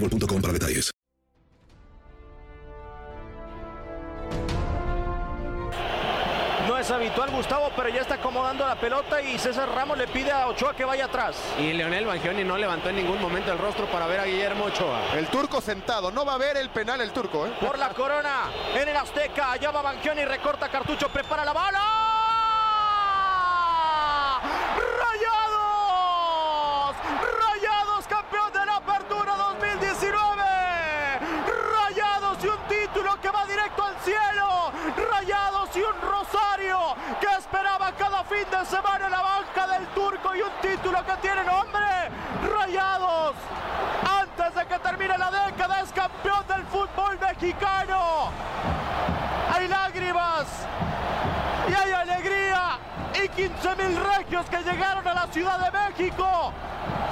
boostmobile.com para detalles. No es habitual Gustavo, pero ya está acomodando la pelota y César Ramos le pide a Ochoa que vaya atrás. Y Leonel Bangioni no levantó en ningún momento el rostro para ver a Guillermo Ochoa. El turco sentado, no va a ver el penal el turco. ¿eh? Por la corona en el Azteca, allá va Bangioni, recorta cartucho, prepara la bala. ¡Rayados! ¡Rayados campeón de la Apertura 2019! ¡Rayados y un título que va directo al cielo! ¡Rayados y un rosario que esperaba de semana la banca del turco y un título que tiene nombre! ¡Rayados! Antes de que termine la década es campeón del fútbol mexicano. Hay lágrimas y hay alegría y 15 mil regios que llegaron a la Ciudad de México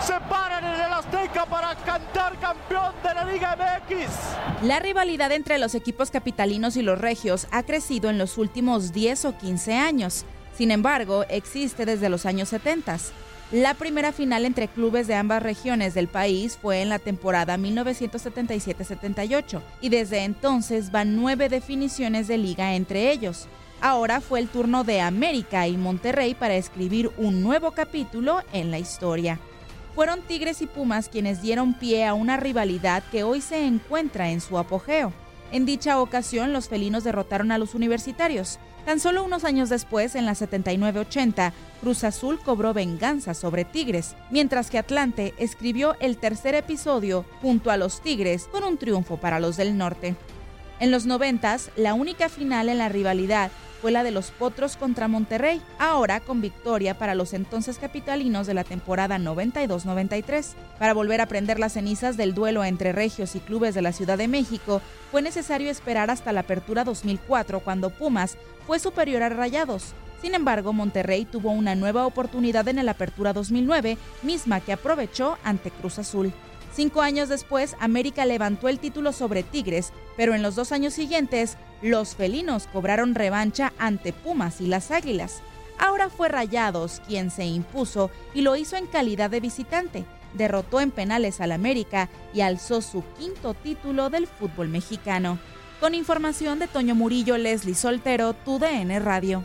se paran en el Azteca para cantar campeón de la Liga MX. La rivalidad entre los equipos capitalinos y los regios ha crecido en los últimos 10 o 15 años. Sin embargo, existe desde los años 70. La primera final entre clubes de ambas regiones del país fue en la temporada 1977-78 y desde entonces van nueve definiciones de liga entre ellos. Ahora fue el turno de América y Monterrey para escribir un nuevo capítulo en la historia. Fueron Tigres y Pumas quienes dieron pie a una rivalidad que hoy se encuentra en su apogeo. En dicha ocasión, los felinos derrotaron a los universitarios. Tan solo unos años después, en la 79-80, Cruz Azul cobró venganza sobre Tigres, mientras que Atlante escribió el tercer episodio junto a los Tigres con un triunfo para los del norte. En los 90, la única final en la rivalidad fue la de los Potros contra Monterrey, ahora con victoria para los entonces capitalinos de la temporada 92-93. Para volver a prender las cenizas del duelo entre regios y clubes de la Ciudad de México, fue necesario esperar hasta la apertura 2004 cuando Pumas fue superior a Rayados. Sin embargo, Monterrey tuvo una nueva oportunidad en el Apertura 2009, misma que aprovechó ante Cruz Azul. Cinco años después, América levantó el título sobre Tigres, pero en los dos años siguientes, los felinos cobraron revancha ante Pumas y las Águilas. Ahora fue Rayados quien se impuso y lo hizo en calidad de visitante. Derrotó en penales al América y alzó su quinto título del fútbol mexicano. Con información de Toño Murillo, Leslie Soltero, TUDN Radio.